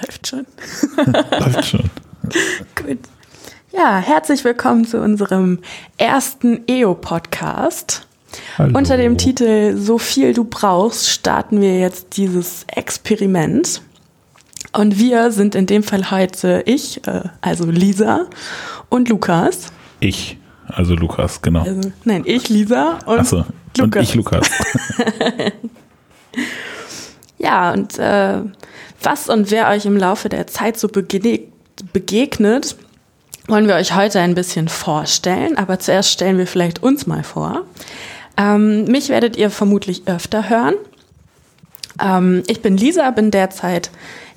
Läuft schon. Läuft schon. Gut. Ja, herzlich willkommen zu unserem ersten EO-Podcast. Unter dem Titel So viel du brauchst starten wir jetzt dieses Experiment. Und wir sind in dem Fall heute ich, äh, also Lisa und Lukas. Ich, also Lukas, genau. Also, nein, ich Lisa und Achso, Lukas. und ich Lukas. Ja, und äh, was und wer euch im Laufe der Zeit so begegnet, wollen wir euch heute ein bisschen vorstellen. Aber zuerst stellen wir vielleicht uns mal vor. Ähm, mich werdet ihr vermutlich öfter hören. Ähm, ich bin Lisa, bin derzeit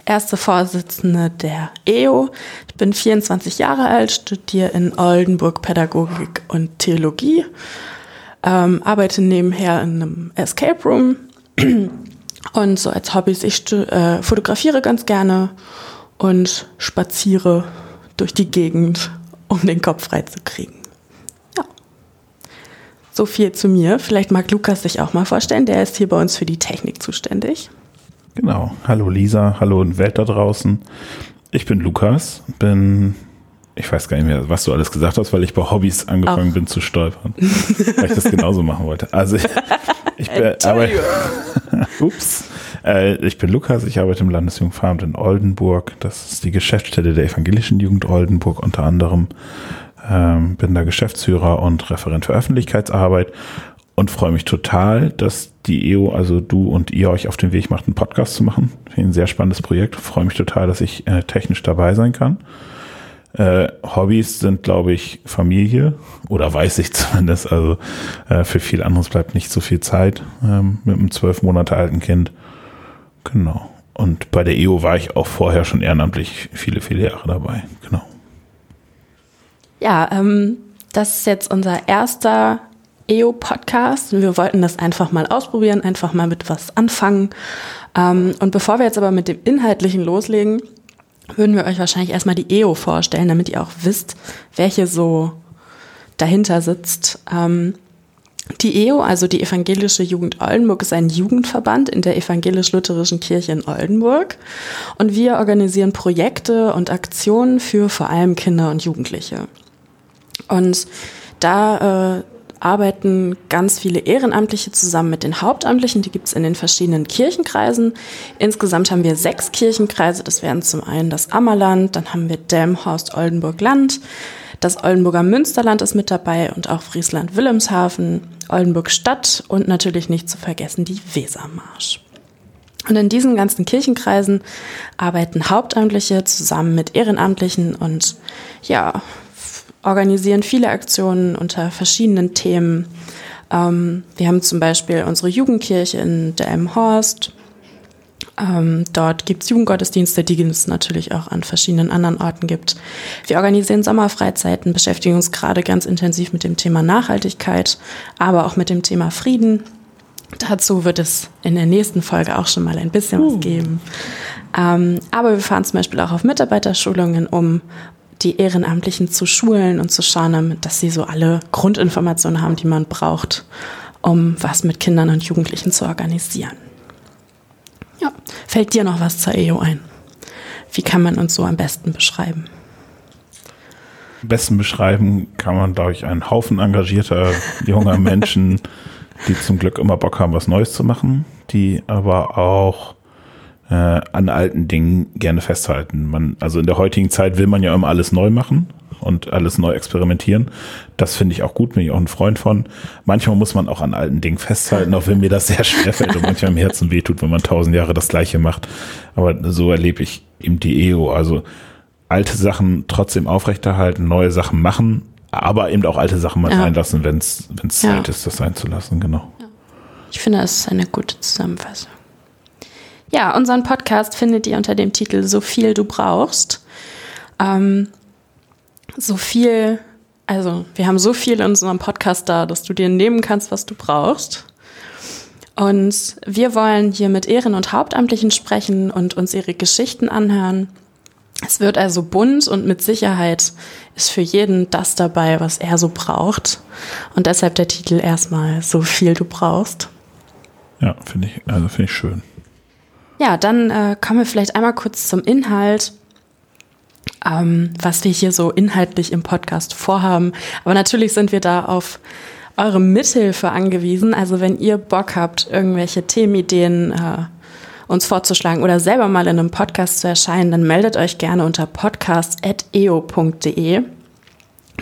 erste Vorsitzende der EO. Ich bin 24 Jahre alt, studiere in Oldenburg Pädagogik und Theologie, ähm, arbeite nebenher in einem Escape Room und so als Hobbys, ich äh, fotografiere ganz gerne und spaziere durch die Gegend, um den Kopf frei zu kriegen. Ja. So viel zu mir. Vielleicht mag Lukas sich auch mal vorstellen. Der ist hier bei uns für die Technik zuständig. Genau. Hallo Lisa, hallo Welt da draußen. Ich bin Lukas, bin, ich weiß gar nicht mehr, was du alles gesagt hast, weil ich bei Hobbys angefangen Auch. bin zu stolpern. weil ich das genauso machen wollte. Also ich, bin, aber, ups. Äh, ich bin Lukas, ich arbeite im Landesjugendveramt in Oldenburg. Das ist die Geschäftsstelle der evangelischen Jugend Oldenburg unter anderem. Ähm, bin da Geschäftsführer und Referent für Öffentlichkeitsarbeit und freue mich total, dass die EO, also du und ihr euch auf den Weg macht, einen Podcast zu machen. Finde ein sehr spannendes Projekt. Freue mich total, dass ich äh, technisch dabei sein kann. Äh, Hobbys sind, glaube ich, Familie oder weiß ich zumindest. Also äh, für viel anderes bleibt nicht so viel Zeit ähm, mit einem zwölf Monate alten Kind. Genau. Und bei der EO war ich auch vorher schon ehrenamtlich viele, viele Jahre dabei. Genau. Ja, ähm, das ist jetzt unser erster EO-Podcast. Wir wollten das einfach mal ausprobieren, einfach mal mit was anfangen. Ähm, und bevor wir jetzt aber mit dem Inhaltlichen loslegen, würden wir euch wahrscheinlich erstmal die EO vorstellen, damit ihr auch wisst, welche so dahinter sitzt. Ähm, die EO, also die Evangelische Jugend Oldenburg, ist ein Jugendverband in der evangelisch-lutherischen Kirche in Oldenburg. Und wir organisieren Projekte und Aktionen für vor allem Kinder und Jugendliche. Und da äh, arbeiten ganz viele Ehrenamtliche zusammen mit den Hauptamtlichen. Die gibt es in den verschiedenen Kirchenkreisen. Insgesamt haben wir sechs Kirchenkreise. Das wären zum einen das Ammerland, dann haben wir Delmhorst, Oldenburg Land, das Oldenburger Münsterland ist mit dabei und auch Friesland Wilhelmshaven, Oldenburg Stadt und natürlich nicht zu vergessen die Wesermarsch. Und in diesen ganzen Kirchenkreisen arbeiten Hauptamtliche zusammen mit Ehrenamtlichen und ja, organisieren viele Aktionen unter verschiedenen Themen. Ähm, wir haben zum Beispiel unsere Jugendkirche in Delmenhorst. Ähm, dort gibt es Jugendgottesdienste, die es natürlich auch an verschiedenen anderen Orten gibt. Wir organisieren Sommerfreizeiten, beschäftigen uns gerade ganz intensiv mit dem Thema Nachhaltigkeit, aber auch mit dem Thema Frieden. Dazu wird es in der nächsten Folge auch schon mal ein bisschen was geben. Ähm, aber wir fahren zum Beispiel auch auf Mitarbeiterschulungen, um die Ehrenamtlichen zu schulen und zu schauen, dass sie so alle Grundinformationen haben, die man braucht, um was mit Kindern und Jugendlichen zu organisieren. Ja, fällt dir noch was zur EO ein? Wie kann man uns so am besten beschreiben? Am besten beschreiben kann man, glaube ich, einen Haufen engagierter junger Menschen, die zum Glück immer Bock haben, was Neues zu machen, die aber auch äh, an alten Dingen gerne festhalten. Man, also in der heutigen Zeit will man ja immer alles neu machen und alles neu experimentieren. Das finde ich auch gut, bin ich auch ein Freund von. Manchmal muss man auch an alten Dingen festhalten, auch wenn mir das sehr schwer fällt und manchmal im Herzen wehtut, wenn man tausend Jahre das Gleiche macht. Aber so erlebe ich eben die EO. Also alte Sachen trotzdem aufrechterhalten, neue Sachen machen, aber eben auch alte Sachen mal Ja. sein lassen, wenn es Ja. Zeit ist, das sein zu lassen, genau. Ich finde, das ist eine gute Zusammenfassung. Ja, unseren Podcast findet ihr unter dem Titel So viel du brauchst. Ähm, so viel, also wir haben so viel in unserem Podcast da, dass du dir nehmen kannst, was du brauchst. Und wir wollen hier mit Ehren- und Hauptamtlichen sprechen und uns ihre Geschichten anhören. Es wird also bunt und mit Sicherheit ist für jeden das dabei, was er so braucht. Und deshalb der Titel erstmal So viel du brauchst. Ja, finde ich, also finde ich schön. Ja, dann äh, kommen wir vielleicht einmal kurz zum Inhalt, ähm, was wir hier so inhaltlich im Podcast vorhaben. Aber natürlich sind wir da auf eure Mithilfe angewiesen. Also wenn ihr Bock habt, irgendwelche Themenideen äh, uns vorzuschlagen oder selber mal in einem Podcast zu erscheinen, dann meldet euch gerne unter podcast.eo.de.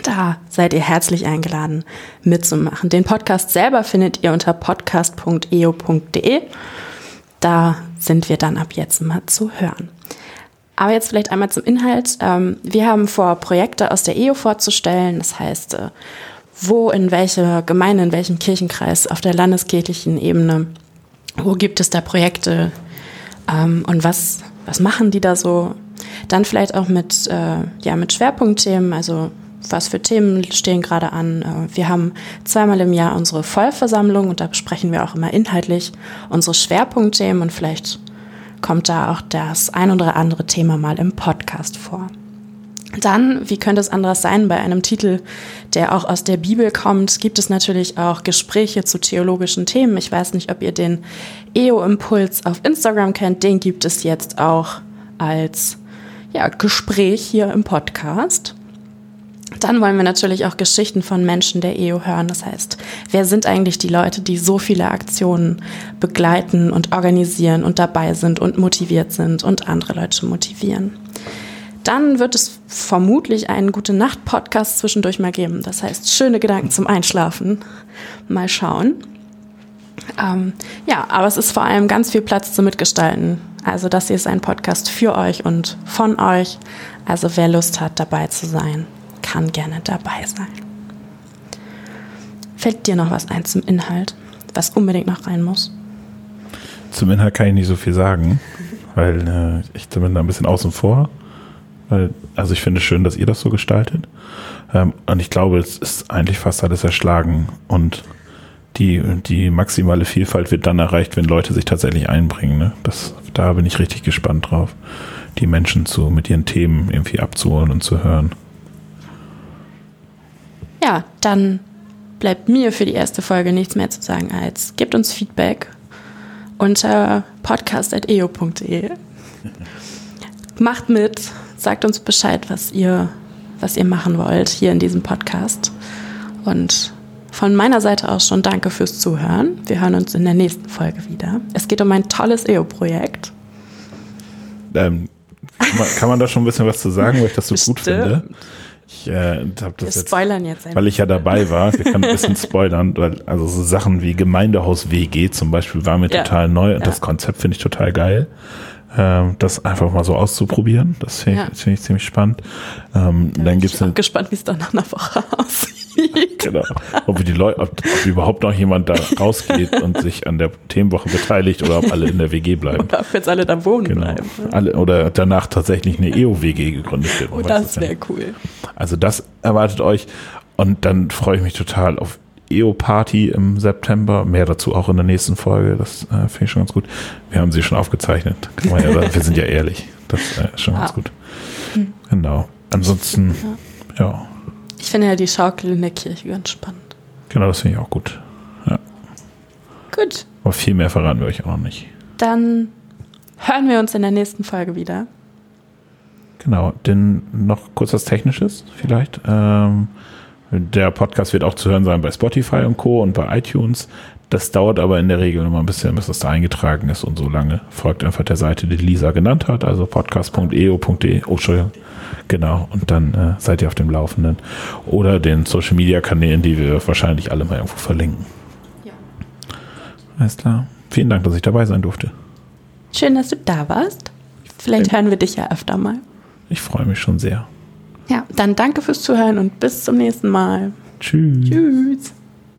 Da seid ihr herzlich eingeladen mitzumachen. Den Podcast selber findet ihr unter podcast.eo.de. Da sind wir dann ab jetzt mal zu hören. Aber jetzt vielleicht einmal zum Inhalt. Ähm, wir haben vor, Projekte aus der EO vorzustellen. Das heißt, äh, wo, in welcher Gemeinde, in welchem Kirchenkreis auf der landeskirchlichen Ebene, wo gibt es da Projekte ähm, und was, was machen die da so? Dann vielleicht auch mit, äh, ja, mit Schwerpunktthemen, also was für Themen stehen gerade an. Äh, wir haben zweimal im Jahr unsere Vollversammlung und da besprechen wir auch immer inhaltlich unsere Schwerpunktthemen und vielleicht kommt da auch das ein oder andere Thema mal im Podcast vor. Dann, wie könnte es anders sein, bei einem Titel, der auch aus der Bibel kommt, gibt es natürlich auch Gespräche zu theologischen Themen. Ich weiß nicht, ob ihr den EO-Impuls auf Instagram kennt. Den gibt es jetzt auch als ja, Gespräch hier im Podcast. Dann wollen wir natürlich auch Geschichten von Menschen der EO hören. Das heißt, wer sind eigentlich die Leute, die so viele Aktionen begleiten und organisieren und dabei sind und motiviert sind und andere Leute motivieren? Dann wird es vermutlich einen gute Nacht Podcast zwischendurch mal geben. Das heißt, schöne Gedanken zum Einschlafen. Mal schauen. Ähm, ja, aber es ist vor allem ganz viel Platz zum Mitgestalten. Also das hier ist ein Podcast für euch und von euch. Also wer Lust hat, dabei zu sein kann gerne dabei sein. Fällt dir noch was ein zum Inhalt, was unbedingt noch rein muss? Zum Inhalt kann ich nicht so viel sagen, weil äh, ich bin da ein bisschen außen vor. Weil, also ich finde es schön, dass ihr das so gestaltet. Ähm, und ich glaube, es ist eigentlich fast alles erschlagen und die, die maximale Vielfalt wird dann erreicht, wenn Leute sich tatsächlich einbringen. Ne? Das, da bin ich richtig gespannt drauf, die Menschen zu, mit ihren Themen irgendwie abzuholen und zu hören. Ja, dann bleibt mir für die erste Folge nichts mehr zu sagen als gebt uns Feedback unter podcast.eo.de. Macht mit, sagt uns Bescheid, was ihr, was ihr machen wollt hier in diesem Podcast. Und von meiner Seite aus schon danke fürs Zuhören. Wir hören uns in der nächsten Folge wieder. Es geht um ein tolles EO-Projekt. Ähm, kann, man, kann, man, da schon ein bisschen was zu sagen, weil ich das so Bestimmt. gut finde? Ich äh, habe das wir spoilern jetzt, jetzt weil ich ja dabei war. Wir können ein bisschen spoilern, weil also so Sachen wie Gemeindehaus WG zum Beispiel war mir ja. total neu und ja. das Konzept finde ich total geil. Ähm, das einfach mal so auszuprobieren, das finde ich, ja. find ich ziemlich spannend. Ähm, da dann gibt's ich bin gespannt, wie es dann nach einer Woche aussieht. genau. Ob, die Leute, ob, ob überhaupt noch jemand da rausgeht und sich an der Themenwoche beteiligt oder ob alle in der WG bleiben. Oder ob jetzt alle da wohnen genau. bleiben. Alle, oder danach tatsächlich eine EO-WG gegründet wird. Oh, das wäre cool. Also das erwartet euch. Und dann freue ich mich total auf EO-Party im September. Mehr dazu auch in der nächsten Folge. Das äh, finde ich schon ganz gut. Wir haben sie schon aufgezeichnet. Ja, wir sind ja ehrlich. Das äh, ist schon ah. ganz gut. Genau. Ansonsten, ja. ja. Ich finde ja die Schaukel in der Kirche ganz spannend. Genau, das finde ich auch gut. Ja. Gut. Aber viel mehr verraten wir euch auch noch nicht. Dann hören wir uns in der nächsten Folge wieder. Genau, denn noch kurz was Technisches vielleicht. Ähm, der Podcast wird auch zu hören sein bei Spotify und Co. und bei iTunes. Das dauert aber in der Regel immer ein bisschen, bis das da eingetragen ist und so lange. Folgt einfach der Seite, die Lisa genannt hat, also podcast.eo.de. Oh, Entschuldigung. Genau, und dann äh, seid ihr auf dem Laufenden. Oder den Social Media Kanälen, die wir wahrscheinlich alle mal irgendwo verlinken. Ja. Alles klar. Vielen Dank, dass ich dabei sein durfte. Schön, dass du da warst. Vielleicht hören wir dich ja öfter mal. Ich freue mich schon sehr. Ja, dann danke fürs Zuhören und bis zum nächsten Mal. Tschüss. Tschüss.